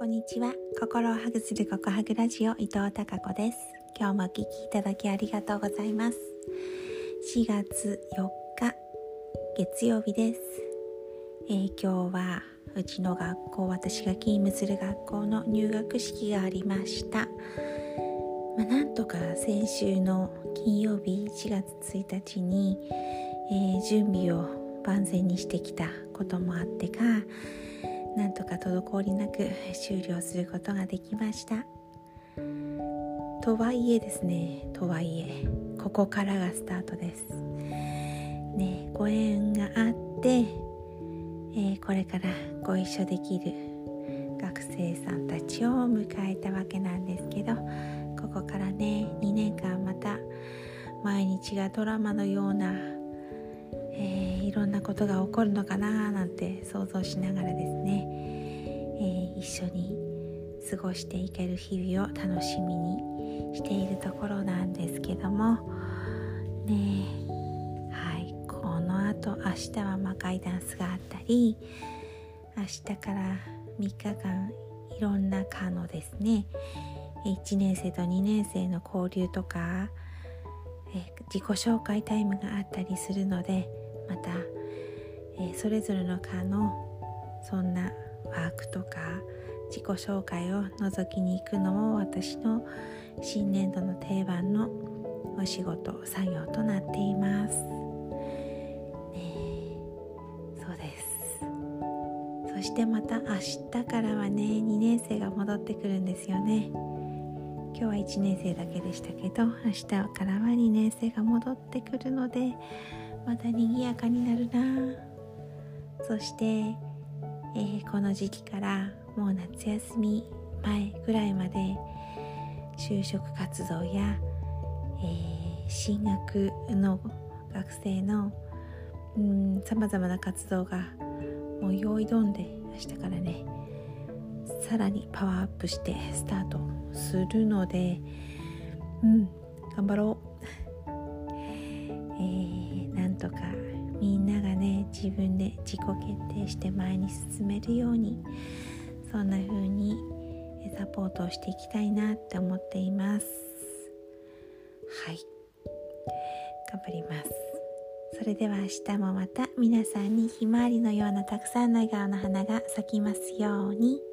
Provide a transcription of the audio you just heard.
こんにちは。心をハグするココハグラジオ伊藤孝子です。今日もお聞きいただきありがとうございます。4月4日月曜日です、えー、今日はうちの学校私が勤務する学校の入学式がありました。まあ、なんとか先週の金曜日4月1日に、えー、準備を万全にしてきたこともあってかなんとか滞りなく終了することができました。とはいえですねとはいえここからがスタートです。ねご縁があって、えー、これからご一緒できる学生さんたちを迎えたわけなんですけどここからね2年間また毎日がドラマのような、ことが起こるのかななんて想像しながらですね、えー、一緒に過ごしていける日々を楽しみにしているところなんですけども。ねはい。このあと明日は魔界ダンスがあったり明日から3日間いろんな科のですね。1年生と2年生の交流とか、え自己紹介タイムがあったりするのでまた、それぞれの科のそんなワークとか自己紹介を覗きに行くのも私の新年度の定番のお仕事作業となっています。ね、そうですそしてまた明日からはね2年生が戻ってくるんですよね。今日は1年生だけでしたけど明日からは2年生が戻ってくるのでまた賑やかになるなそして、えー、この時期からもう夏休み前ぐらいまで就職活動や、えー、進学の学生のさまざまな活動がもう用意どんで明日からね。さらにパワーアップしてスタートするのでうん頑張ろう。自分で自己決定して前に進めるようにそんな風にサポートをしていきたいなって思っています。はい。頑張ります。それでは明日もまた皆さんにひまわりのようなたくさんの笑顔の花が咲きますように。